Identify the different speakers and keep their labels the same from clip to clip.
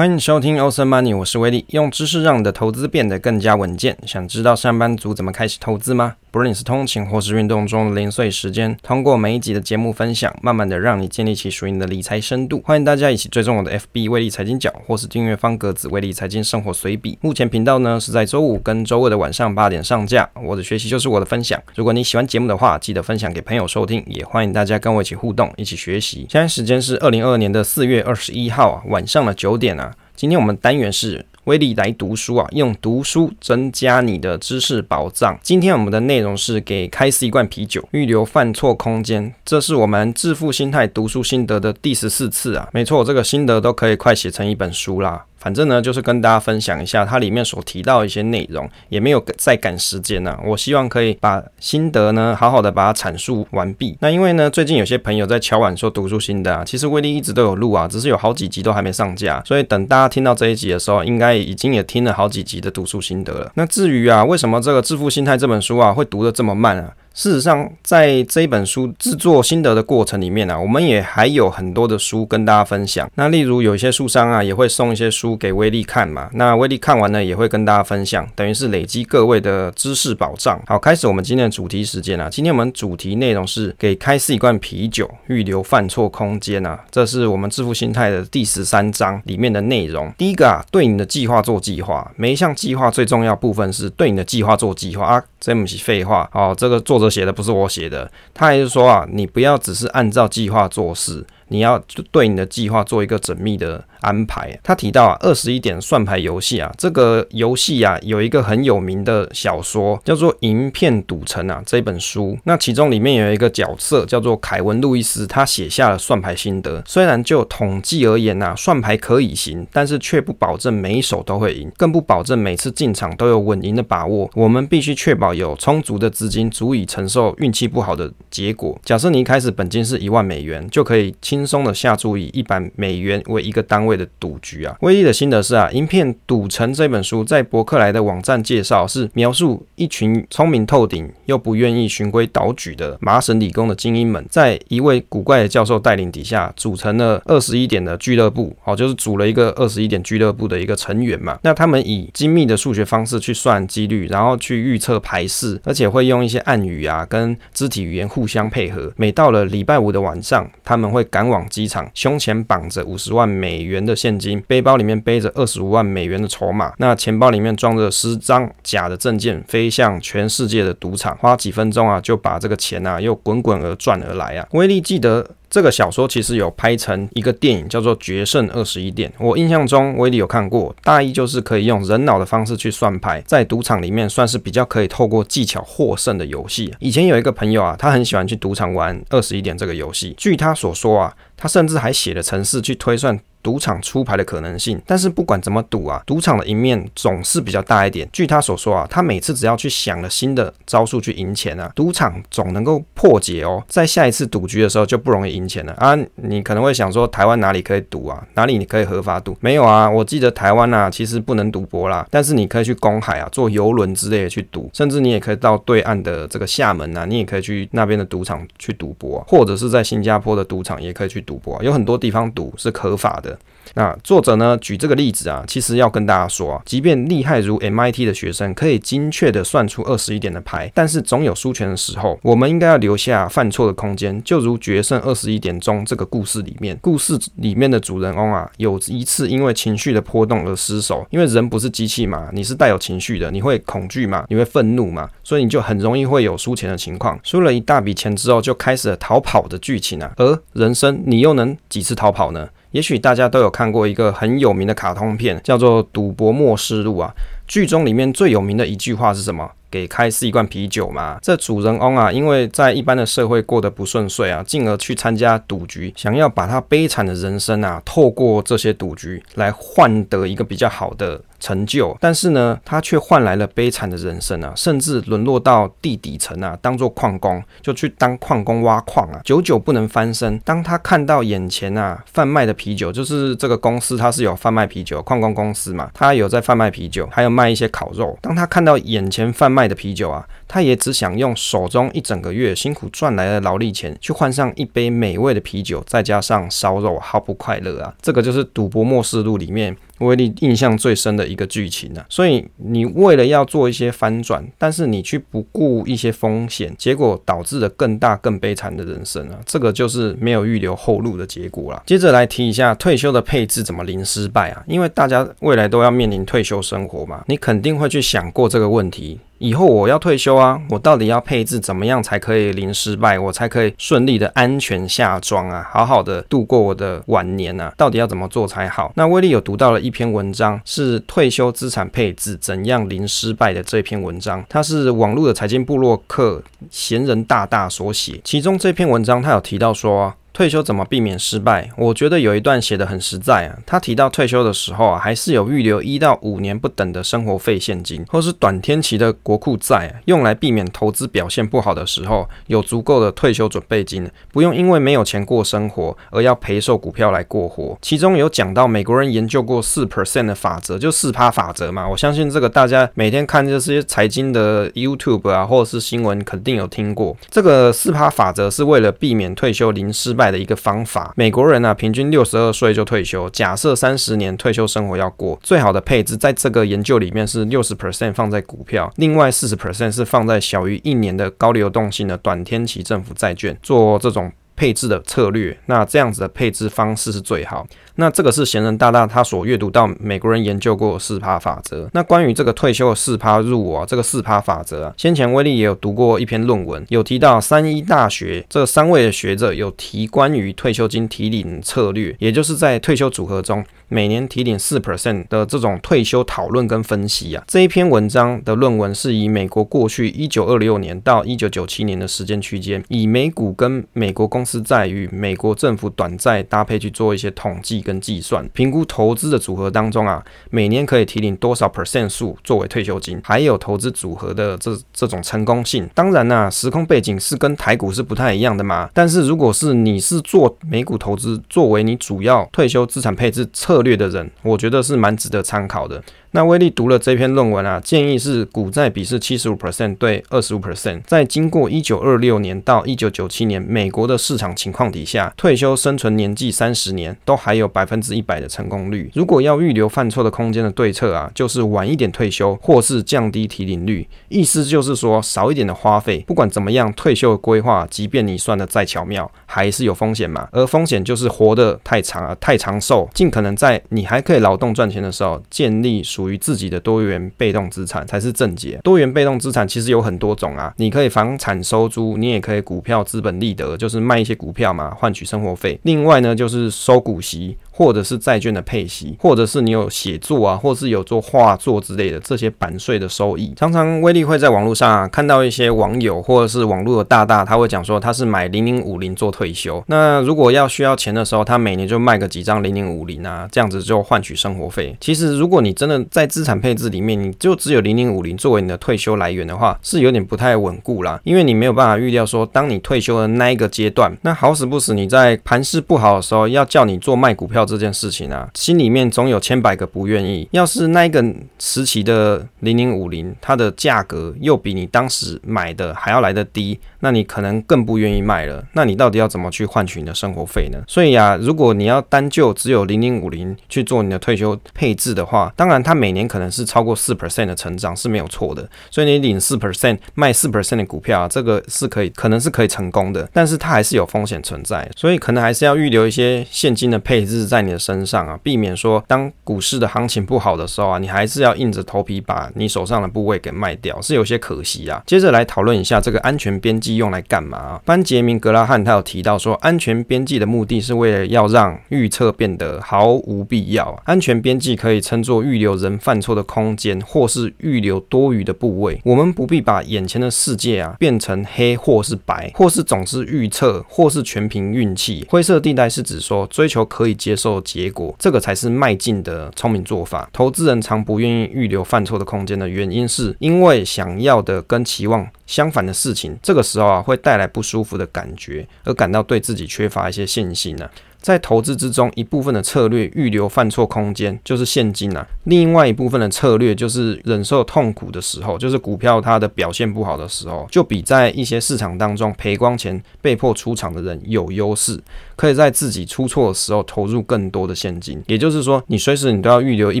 Speaker 1: 欢迎收听 o s e n Money，我是威利，用知识让你的投资变得更加稳健。想知道上班族怎么开始投资吗？不论你是通勤或是运动中的零碎时间，通过每一集的节目分享，慢慢的让你建立起属于你的理财深度。欢迎大家一起追踪我的 FB 威利财经角，或是订阅方格子威利财经生活随笔。目前频道呢是在周五跟周二的晚上八点上架。我的学习就是我的分享。如果你喜欢节目的话，记得分享给朋友收听，也欢迎大家跟我一起互动，一起学习。现在时间是二零二二年的四月二十一号啊，晚上的九点啊。今天我们单元是威力来读书啊，用读书增加你的知识保障。今天我们的内容是给开司一罐啤酒，预留犯错空间。这是我们致富心态读书心得的第十四次啊，没错，这个心得都可以快写成一本书啦。反正呢，就是跟大家分享一下它里面所提到一些内容，也没有再赶时间呢、啊。我希望可以把心得呢，好好的把它阐述完毕。那因为呢，最近有些朋友在敲碗说读书心得啊，其实威力一直都有录啊，只是有好几集都还没上架。所以等大家听到这一集的时候，应该已经也听了好几集的读书心得了。那至于啊，为什么这个致富心态这本书啊会读得这么慢啊？事实上，在这一本书制作心得的过程里面呢、啊，我们也还有很多的书跟大家分享。那例如有一些书商啊，也会送一些书给威利看嘛。那威利看完呢，也会跟大家分享，等于是累积各位的知识宝藏。好，开始我们今天的主题时间啊。今天我们主题内容是给开司一罐啤酒，预留犯错空间啊。这是我们致富心态的第十三章里面的内容。第一个啊，对你的计划做计划。每一项计划最重要部分是对你的计划做计划啊。这不是废话哦，这个做者写的不是我写的，他还是说啊，你不要只是按照计划做事，你要对你的计划做一个缜密的。安排，他提到啊，二十一点算牌游戏啊，这个游戏啊，有一个很有名的小说叫做《银片赌城》啊，这本书，那其中里面有一个角色叫做凯文·路易斯，他写下了算牌心得。虽然就统计而言呐，算牌可以行，但是却不保证每一手都会赢，更不保证每次进场都有稳赢的把握。我们必须确保有充足的资金，足以承受运气不好的结果。假设你一开始本金是一万美元，就可以轻轻松的下注以一百美元为一个单位。的赌局啊，威利的心得是啊，《影片赌城》这本书在伯克莱的网站介绍是描述一群聪明透顶又不愿意循规蹈矩的麻省理工的精英们，在一位古怪的教授带领底下，组成了二十一点的俱乐部，哦，就是组了一个二十一点俱乐部的一个成员嘛。那他们以精密的数学方式去算几率，然后去预测牌势，而且会用一些暗语啊，跟肢体语言互相配合。每到了礼拜五的晚上，他们会赶往机场，胸前绑着五十万美元的现金，背包里面背着二十五万美元的筹码，那钱包里面装着十张假的证件，飞向全世界的赌场，花几分钟啊，就把这个钱啊又滚滚而赚而来啊！威力记得。这个小说其实有拍成一个电影，叫做《决胜二十一点》。我印象中，威力有看过。大意就是可以用人脑的方式去算牌，在赌场里面算是比较可以透过技巧获胜的游戏。以前有一个朋友啊，他很喜欢去赌场玩二十一点这个游戏。据他所说啊，他甚至还写了程式去推算。赌场出牌的可能性，但是不管怎么赌啊，赌场的赢面总是比较大一点。据他所说啊，他每次只要去想了新的招数去赢钱啊，赌场总能够破解哦，在下一次赌局的时候就不容易赢钱了啊。你可能会想说，台湾哪里可以赌啊？哪里你可以合法赌？没有啊，我记得台湾啊，其实不能赌博啦，但是你可以去公海啊，坐游轮之类的去赌，甚至你也可以到对岸的这个厦门啊，你也可以去那边的赌场去赌博，或者是在新加坡的赌场也可以去赌博，有很多地方赌是合法的。那作者呢，举这个例子啊，其实要跟大家说啊，即便厉害如 MIT 的学生可以精确的算出二十一点的牌，但是总有输钱的时候，我们应该要留下犯错的空间。就如决胜二十一点中这个故事里面，故事里面的主人翁啊，有一次因为情绪的波动而失手，因为人不是机器嘛，你是带有情绪的，你会恐惧嘛，你会愤怒嘛，所以你就很容易会有输钱的情况。输了一大笔钱之后，就开始了逃跑的剧情啊，而人生你又能几次逃跑呢？也许大家都有看过一个很有名的卡通片，叫做《赌博默示录》啊。剧中里面最有名的一句话是什么？给开司一罐啤酒嘛。这主人翁啊，因为在一般的社会过得不顺遂啊，进而去参加赌局，想要把他悲惨的人生啊，透过这些赌局来换得一个比较好的。成就，但是呢，他却换来了悲惨的人生啊，甚至沦落到地底层啊，当做矿工，就去当矿工挖矿啊，久久不能翻身。当他看到眼前啊贩卖的啤酒，就是这个公司，他是有贩卖啤酒，矿工公司嘛，他有在贩卖啤酒，还有卖一些烤肉。当他看到眼前贩卖的啤酒啊，他也只想用手中一整个月辛苦赚来的劳力钱，去换上一杯美味的啤酒，再加上烧肉，好不快乐啊！这个就是《赌博默示录》里面。威力印象最深的一个剧情啊。所以你为了要做一些翻转，但是你去不顾一些风险，结果导致了更大更悲惨的人生啊！这个就是没有预留后路的结果了。接着来提一下退休的配置怎么零失败啊？因为大家未来都要面临退休生活嘛，你肯定会去想过这个问题。以后我要退休啊，我到底要配置怎么样才可以零失败？我才可以顺利的安全下庄啊，好好的度过我的晚年啊？到底要怎么做才好？那威力有读到了一篇文章，是退休资产配置怎样零失败的这篇文章，它是网络的财经部落客闲人大大所写，其中这篇文章他有提到说。退休怎么避免失败？我觉得有一段写得很实在啊。他提到退休的时候啊，还是有预留一到五年不等的生活费现金，或是短天期的国库债，用来避免投资表现不好的时候有足够的退休准备金，不用因为没有钱过生活而要赔售股票来过活。其中有讲到美国人研究过四 percent 的法则，就四趴法则嘛。我相信这个大家每天看这些财经的 YouTube 啊，或者是新闻，肯定有听过。这个四趴法则是为了避免退休零失败的一个方法，美国人啊，平均六十二岁就退休。假设三十年退休生活要过，最好的配置在这个研究里面是六十 percent 放在股票，另外四十 percent 是放在小于一年的高流动性的短天期政府债券，做这种配置的策略。那这样子的配置方式是最好。那这个是闲人大大他所阅读到美国人研究过四趴法则。那关于这个退休的四趴入伍啊，这个四趴法则啊，先前威力也有读过一篇论文，有提到三一大学这三位的学者有提关于退休金提领策略，也就是在退休组合中每年提领四 percent 的这种退休讨论跟分析啊。这一篇文章的论文是以美国过去一九二六年到一九九七年的时间区间，以美股跟美国公司债与美国政府短债搭配去做一些统计计算，评估投资的组合当中啊，每年可以提领多少 percent 数作为退休金，还有投资组合的这这种成功性。当然啦、时空背景是跟台股是不太一样的嘛。但是如果是你是做美股投资作为你主要退休资产配置策略的人，我觉得是蛮值得参考的。那威力读了这篇论文啊，建议是股债比是七十五 percent 对二十五 percent，在经过一九二六年到一九九七年美国的市场情况底下，退休生存年纪三十年都还有百分之一百的成功率。如果要预留犯错的空间的对策啊，就是晚一点退休，或是降低提领率。意思就是说少一点的花费，不管怎么样，退休的规划，即便你算得再巧妙，还是有风险嘛。而风险就是活得太长啊，太长寿，尽可能在你还可以劳动赚钱的时候建立。属于自己的多元被动资产才是正解。多元被动资产其实有很多种啊，你可以房产收租，你也可以股票资本利得，就是卖一些股票嘛，换取生活费。另外呢，就是收股息。或者是债券的配息，或者是你有写作啊，或是有做画作之类的这些版税的收益。常常威力会在网络上啊看到一些网友或者是网络的大大，他会讲说他是买零零五零做退休。那如果要需要钱的时候，他每年就卖个几张零零五零啊，这样子就换取生活费。其实如果你真的在资产配置里面，你就只有零零五零作为你的退休来源的话，是有点不太稳固啦，因为你没有办法预料说，当你退休的那一个阶段，那好死不死你在盘势不好的时候，要叫你做卖股票。这件事情啊，心里面总有千百个不愿意。要是那一个时期的零零五零，它的价格又比你当时买的还要来得低，那你可能更不愿意卖了。那你到底要怎么去换取你的生活费呢？所以啊，如果你要单就只有零零五零去做你的退休配置的话，当然它每年可能是超过四 percent 的成长是没有错的。所以你领四 percent 卖四 percent 的股票啊，这个是可以，可能是可以成功的。但是它还是有风险存在，所以可能还是要预留一些现金的配置在。你的身上啊，避免说当股市的行情不好的时候啊，你还是要硬着头皮把你手上的部位给卖掉，是有些可惜啊。接着来讨论一下这个安全边际用来干嘛？班杰明格拉汉他有提到说，安全边际的目的是为了要让预测变得毫无必要。安全边际可以称作预留人犯错的空间，或是预留多余的部位。我们不必把眼前的世界啊变成黑或是白，或是总是预测，或是全凭运气。灰色地带是指说追求可以接受。结果，这个才是迈进的聪明做法。投资人常不愿意预留犯错的空间的原因，是因为想要的跟期望相反的事情，这个时候啊会带来不舒服的感觉，而感到对自己缺乏一些信心呢、在投资之中，一部分的策略预留犯错空间，就是现金啊；另外一部分的策略就是忍受痛苦的时候，就是股票它的表现不好的时候，就比在一些市场当中赔光钱被迫出场的人有优势，可以在自己出错的时候投入更多的现金。也就是说，你随时你都要预留一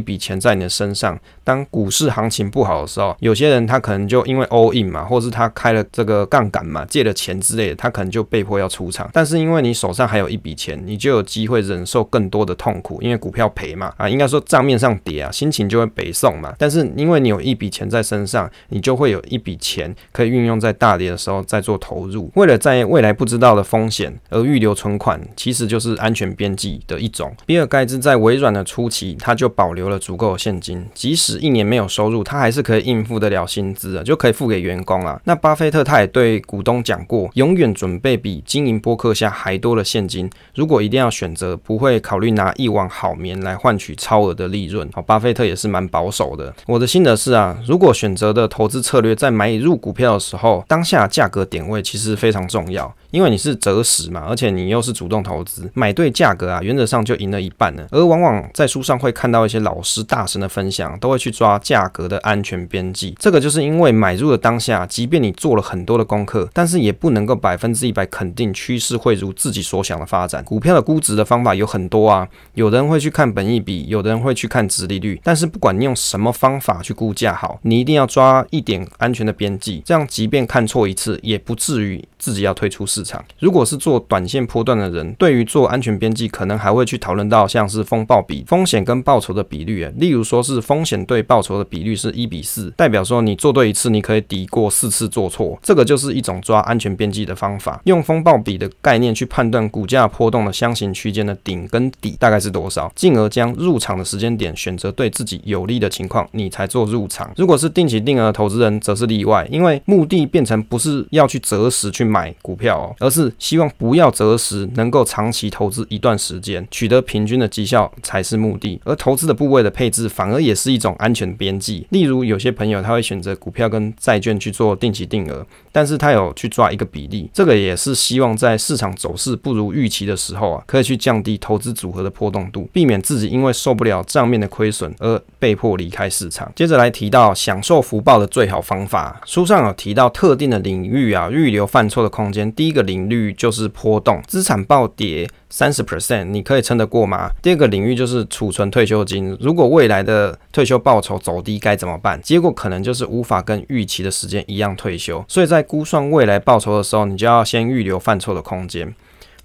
Speaker 1: 笔钱在你的身上，当股市行情不好的时候，有些人他可能就因为 all in 嘛，或是他开了这个杠杆嘛，借了钱之类的，他可能就被迫要出场。但是因为你手上还有一笔钱，你就就有机会忍受更多的痛苦，因为股票赔嘛，啊，应该说账面上跌啊，心情就会北送嘛。但是因为你有一笔钱在身上，你就会有一笔钱可以运用在大跌的时候再做投入。为了在未来不知道的风险而预留存款，其实就是安全边际的一种。比尔盖茨在微软的初期，他就保留了足够的现金，即使一年没有收入，他还是可以应付得了薪资的，就可以付给员工啊。那巴菲特他也对股东讲过，永远准备比经营博客下还多的现金。如果一定要选择，不会考虑拿一网好棉来换取超额的利润。好，巴菲特也是蛮保守的。我的心得是啊，如果选择的投资策略在买入股票的时候，当下价格点位其实非常重要。因为你是择时嘛，而且你又是主动投资，买对价格啊，原则上就赢了一半了。而往往在书上会看到一些老师大神的分享，都会去抓价格的安全边际。这个就是因为买入的当下，即便你做了很多的功课，但是也不能够百分之一百肯定趋势会如自己所想的发展。股票的估值的方法有很多啊，有的人会去看本益比，有的人会去看殖利率。但是不管你用什么方法去估价好，你一定要抓一点安全的边际，这样即便看错一次，也不至于自己要退出市场。如果是做短线波段的人，对于做安全边际，可能还会去讨论到像是风暴比、风险跟报酬的比率。例如说是风险对报酬的比率是一比四，代表说你做对一次，你可以抵过四次做错。这个就是一种抓安全边际的方法。用风暴比的概念去判断股价波动的箱型区间的顶跟底大概是多少，进而将入场的时间点选择对自己有利的情况，你才做入场。如果是定期定额投资人，则是例外，因为目的变成不是要去择时去买股票哦。而是希望不要择时，能够长期投资一段时间，取得平均的绩效才是目的。而投资的部位的配置，反而也是一种安全边际。例如，有些朋友他会选择股票跟债券去做定期定额，但是他有去抓一个比例，这个也是希望在市场走势不如预期的时候啊，可以去降低投资组合的波动度，避免自己因为受不了账面的亏损而被迫离开市场。接着来提到享受福报的最好方法，书上有提到特定的领域啊，预留犯错的空间。第一个。领域就是波动，资产暴跌三十 percent，你可以撑得过吗？第二个领域就是储存退休金，如果未来的退休报酬走低该怎么办？结果可能就是无法跟预期的时间一样退休，所以在估算未来报酬的时候，你就要先预留犯错的空间。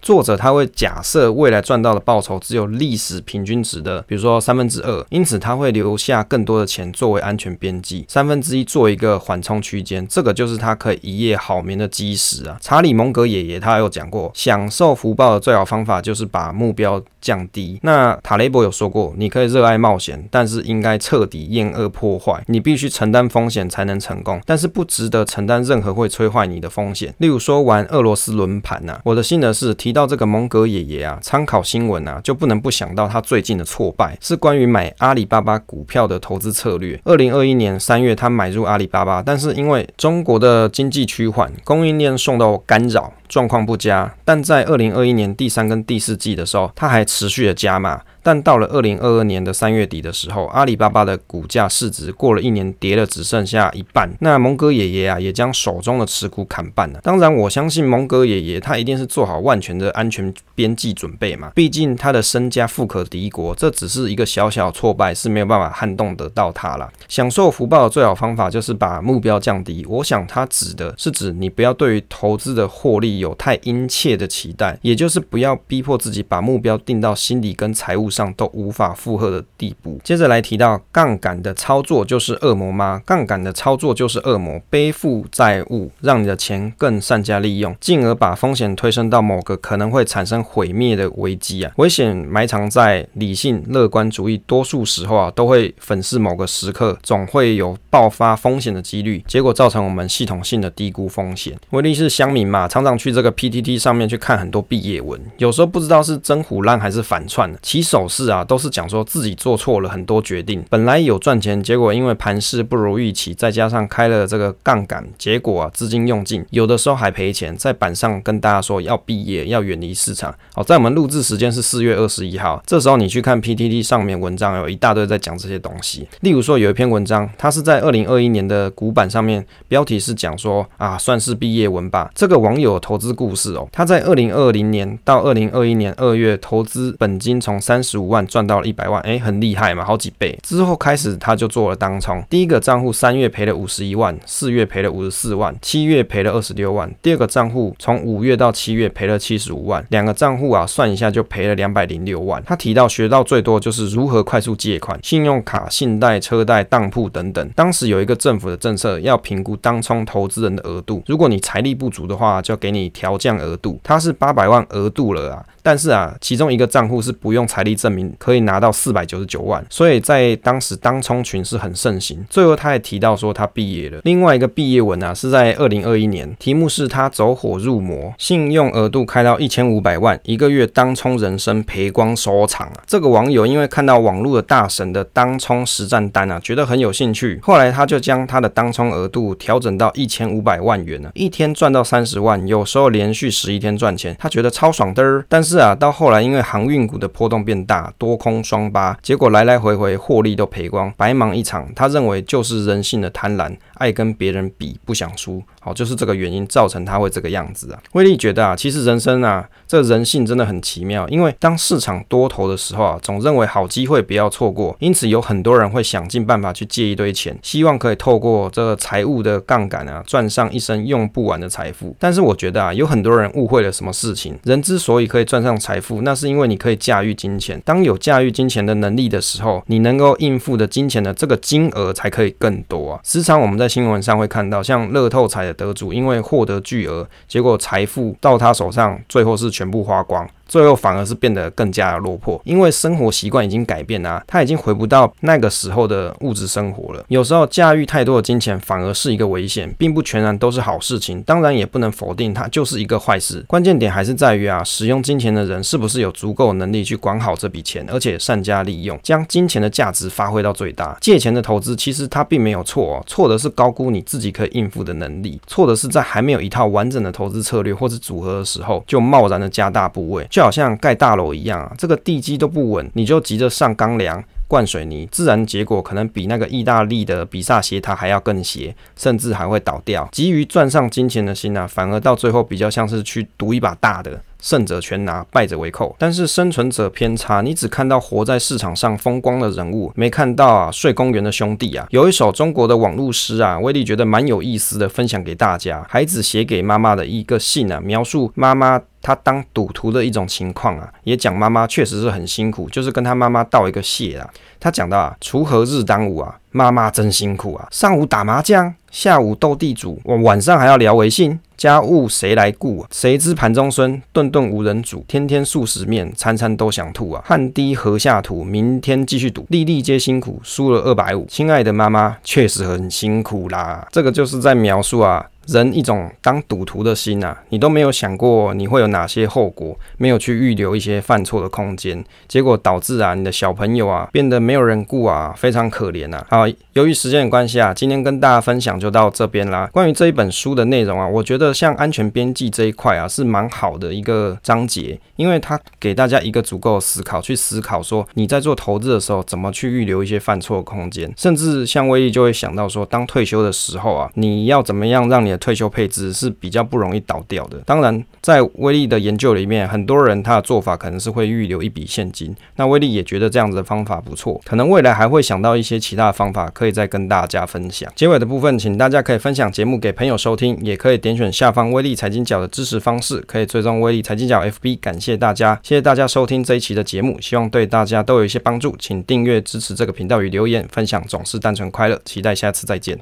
Speaker 1: 作者他会假设未来赚到的报酬只有历史平均值的，比如说三分之二，因此他会留下更多的钱作为安全边际，三分之一做一个缓冲区间，这个就是他可以一夜好眠的基石啊。查理蒙格爷爷他有讲过，享受福报的最好方法就是把目标降低。那塔雷伯有说过，你可以热爱冒险，但是应该彻底厌恶破坏。你必须承担风险才能成功，但是不值得承担任何会摧坏你的风险。例如说玩俄罗斯轮盘呐，我的心得是提。到这个蒙格爷爷啊，参考新闻啊，就不能不想到他最近的挫败，是关于买阿里巴巴股票的投资策略。二零二一年三月，他买入阿里巴巴，但是因为中国的经济趋缓，供应链受到干扰，状况不佳。但在二零二一年第三跟第四季的时候，他还持续的加码。但到了二零二二年的三月底的时候，阿里巴巴的股价市值过了一年跌了只剩下一半。那蒙哥爷爷啊，也将手中的持股砍半了。当然，我相信蒙哥爷爷他一定是做好万全的安全边际准备嘛。毕竟他的身家富可敌国，这只是一个小小挫败是没有办法撼动得到他了。享受福报的最好方法就是把目标降低。我想他指的是指你不要对于投资的获利有太殷切的期待，也就是不要逼迫自己把目标定到心理跟财务上都无法负荷的地步。接着来提到杠杆的操作就是恶魔吗？杠杆的操作就是恶魔，背负债务，让你的钱更善加利用，进而把风险推升到某个可能会产生毁灭的危机啊！危险埋藏在理性乐观主义，多数时候啊都会粉饰某个时刻，总会有爆发风险的几率，结果造成我们系统性的低估风险。威力是乡民嘛，常常去去这个 PTT 上面去看很多毕业文，有时候不知道是真虎烂还是反串，起手。势啊，都是讲说自己做错了很多决定，本来有赚钱，结果因为盘势不如预期，再加上开了这个杠杆，结果啊资金用尽，有的时候还赔钱。在板上跟大家说要毕业，要远离市场。好，在我们录制时间是四月二十一号，这时候你去看 PTT 上面文章，有一大堆在讲这些东西。例如说有一篇文章，它是在二零二一年的股板上面，标题是讲说啊，算是毕业文吧。这个网友投投资故事哦，他在二零二零年到二零二一年二月投资本金从三十五万赚到了一百万，诶，很厉害嘛，好几倍。之后开始他就做了当冲，第一个账户三月赔了五十一万，四月赔了五十四万，七月赔了二十六万。第二个账户从五月到七月赔了七十五万，两个账户啊算一下就赔了两百零六万。他提到学到最多就是如何快速借款，信用卡、信贷、车贷、当铺等等。当时有一个政府的政策要评估当冲投资人的额度，如果你财力不足的话，就给你调降额度。他是八百万额度了啊。但是啊，其中一个账户是不用财力证明，可以拿到四百九十九万，所以在当时当冲群是很盛行。最后他也提到说他毕业了。另外一个毕业文啊，是在二零二一年，题目是他走火入魔，信用额度开到一千五百万，一个月当冲人生赔光收场啊。这个网友因为看到网络的大神的当冲实战单啊，觉得很有兴趣，后来他就将他的当冲额度调整到一千五百万元了，一天赚到三十万，有时候连续十一天赚钱，他觉得超爽的儿。但是啊，到后来因为航运股的波动变大，多空双八，结果来来回回获利都赔光，白忙一场。他认为就是人性的贪婪，爱跟别人比，不想输。好，就是这个原因造成他会这个样子啊。威力觉得啊，其实人生啊，这人性真的很奇妙。因为当市场多头的时候啊，总认为好机会不要错过，因此有很多人会想尽办法去借一堆钱，希望可以透过这个财务的杠杆啊，赚上一生用不完的财富。但是我觉得啊，有很多人误会了什么事情。人之所以可以赚上财富，那是因为你可以驾驭金钱。当有驾驭金钱的能力的时候，你能够应付的金钱的这个金额才可以更多啊。时常我们在在新闻上会看到，像乐透彩的得主，因为获得巨额，结果财富到他手上，最后是全部花光。最后反而是变得更加的落魄，因为生活习惯已经改变啊，他已经回不到那个时候的物质生活了。有时候驾驭太多的金钱反而是一个危险，并不全然都是好事情。当然也不能否定它就是一个坏事。关键点还是在于啊，使用金钱的人是不是有足够能力去管好这笔钱，而且善加利用，将金钱的价值发挥到最大。借钱的投资其实它并没有错哦，错的是高估你自己可以应付的能力，错的是在还没有一套完整的投资策略或是组合的时候，就贸然的加大部位。就好像盖大楼一样啊，这个地基都不稳，你就急着上钢梁、灌水泥，自然结果可能比那个意大利的比萨斜塔还要更斜，甚至还会倒掉。急于赚上金钱的心啊，反而到最后比较像是去赌一把大的。胜者全拿，败者为寇。但是生存者偏差，你只看到活在市场上风光的人物，没看到啊睡公园的兄弟啊。有一首中国的网络诗啊，威力觉得蛮有意思的，分享给大家。孩子写给妈妈的一个信啊，描述妈妈她当赌徒的一种情况啊，也讲妈妈确实是很辛苦，就是跟她妈妈道一个谢啊。他讲到啊，锄禾日当午啊，妈妈真辛苦啊，上午打麻将，下午斗地主，我晚上还要聊微信。家务谁来顾啊？谁知盘中飧，顿顿无人煮。天天素食面，餐餐都想吐啊！汗滴禾下土，明天继续赌，粒粒皆辛苦，输了二百五。亲爱的妈妈，确实很辛苦啦。这个就是在描述啊。人一种当赌徒的心啊，你都没有想过你会有哪些后果，没有去预留一些犯错的空间，结果导致啊你的小朋友啊变得没有人顾啊，非常可怜啊。好，由于时间的关系啊，今天跟大家分享就到这边啦。关于这一本书的内容啊，我觉得像安全边际这一块啊是蛮好的一个章节，因为它给大家一个足够的思考，去思考说你在做投资的时候怎么去预留一些犯错的空间，甚至像威力就会想到说，当退休的时候啊，你要怎么样让你退休配置是比较不容易倒掉的。当然，在威力的研究里面，很多人他的做法可能是会预留一笔现金。那威力也觉得这样子的方法不错，可能未来还会想到一些其他的方法，可以再跟大家分享。结尾的部分，请大家可以分享节目给朋友收听，也可以点选下方威力财经角的支持方式，可以追踪威力财经角 FB。感谢大家，谢谢大家收听这一期的节目，希望对大家都有一些帮助。请订阅支持这个频道与留言分享，总是单纯快乐。期待下次再见。